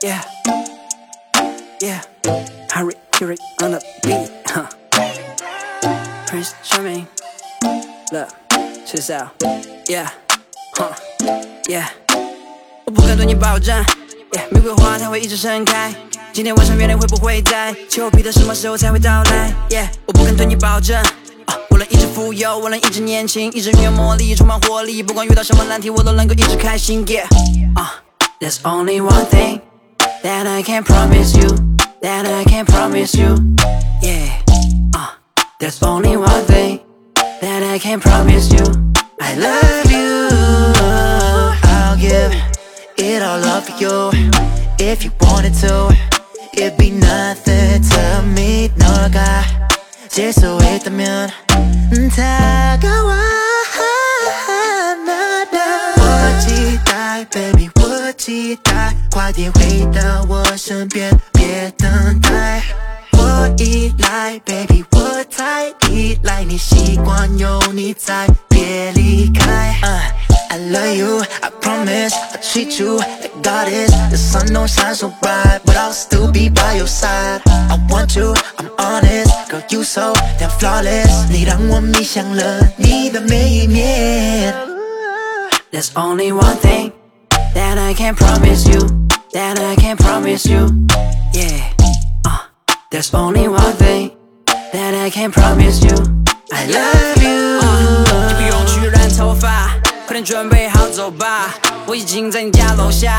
Yeah, yeah. Harry, Harry on the beat, huh? Prince Charming, look, check this out. Yeah, huh? Yeah. 我不敢对你保证，yeah, 玫瑰花它会一直盛开。今天晚上月亮会不会在？丘比特什么时候才会到来？Yeah，我不敢对你保证。我能一直富有，我能一直年轻，一直拥有魔力，充满活力。不管遇到什么难题，我都能够一直开心。Yeah, uh, there's only one thing that I can't promise you, that I can't promise you. Yeah, uh, there's only one thing that I can promise you. I love you. I'll give it all up for you if you wanted to. It'd be nothing to me. 너가 실수했다면 다가와 나나 오지 die baby 期待，快点回到我身边，别等待。我依赖，baby，我太依赖你，习惯有你在，别离开。I love you, I promise, I treat you like goddess. The sun don't shine so bright, but I'll still be by your side. I want you, I'm honest, girl, you so damn flawless. 你让我迷上了你的每一面。There's only one thing that I can promise you, that I can promise you. Yeah, uh, there's only one thing that I can promise you. I love you. 你不用去染头发，快点准备好走吧。我已经在你家楼下，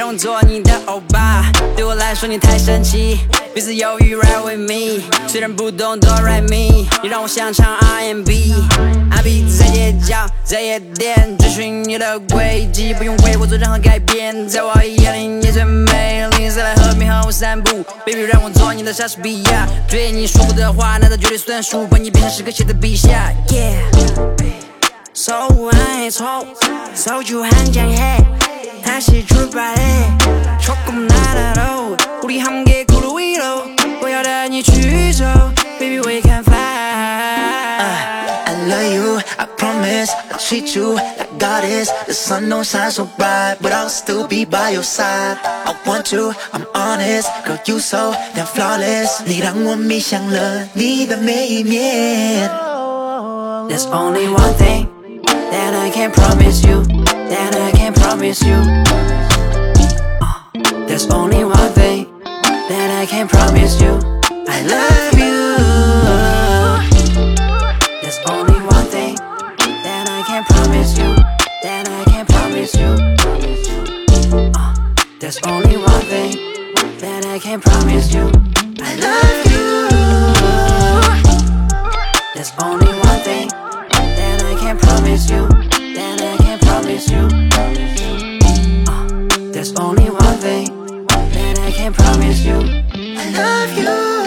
让我做你的欧巴。对我来说你太神奇，彼此犹豫 ride with me。虽然不懂 do r i g h me，你让我想唱 RMB。I be 在街角，在夜店，追寻你的轨迹，不用为我做任何改变。在我眼里你最美丽，再来和边和我散步，baby 让我做你的莎士比亚。对你说过的话，那都绝对算数，把你变成诗歌写在笔下。Yeah，So I told，So you hang your head。 다시 출발해 조금 날아로 우리 함께 구름 위로 보여라니 주죠 Baby we can fly I love you, I promise, I treat you like goddess. The sun don't shine so bright, but I'll still be by your side. I want you, I'm honest, girl you so damn flawless. 你让我迷上了你的每一面。 There's only one thing that I can promise you, that I can promise you. I love you. There's only one thing that I can promise you. That I can promise you. Uh, there's only one thing that I can promise you. I love you. There's only one thing that I can promise you. That I can promise you. Uh, there's only one thing that I can promise you. I love you.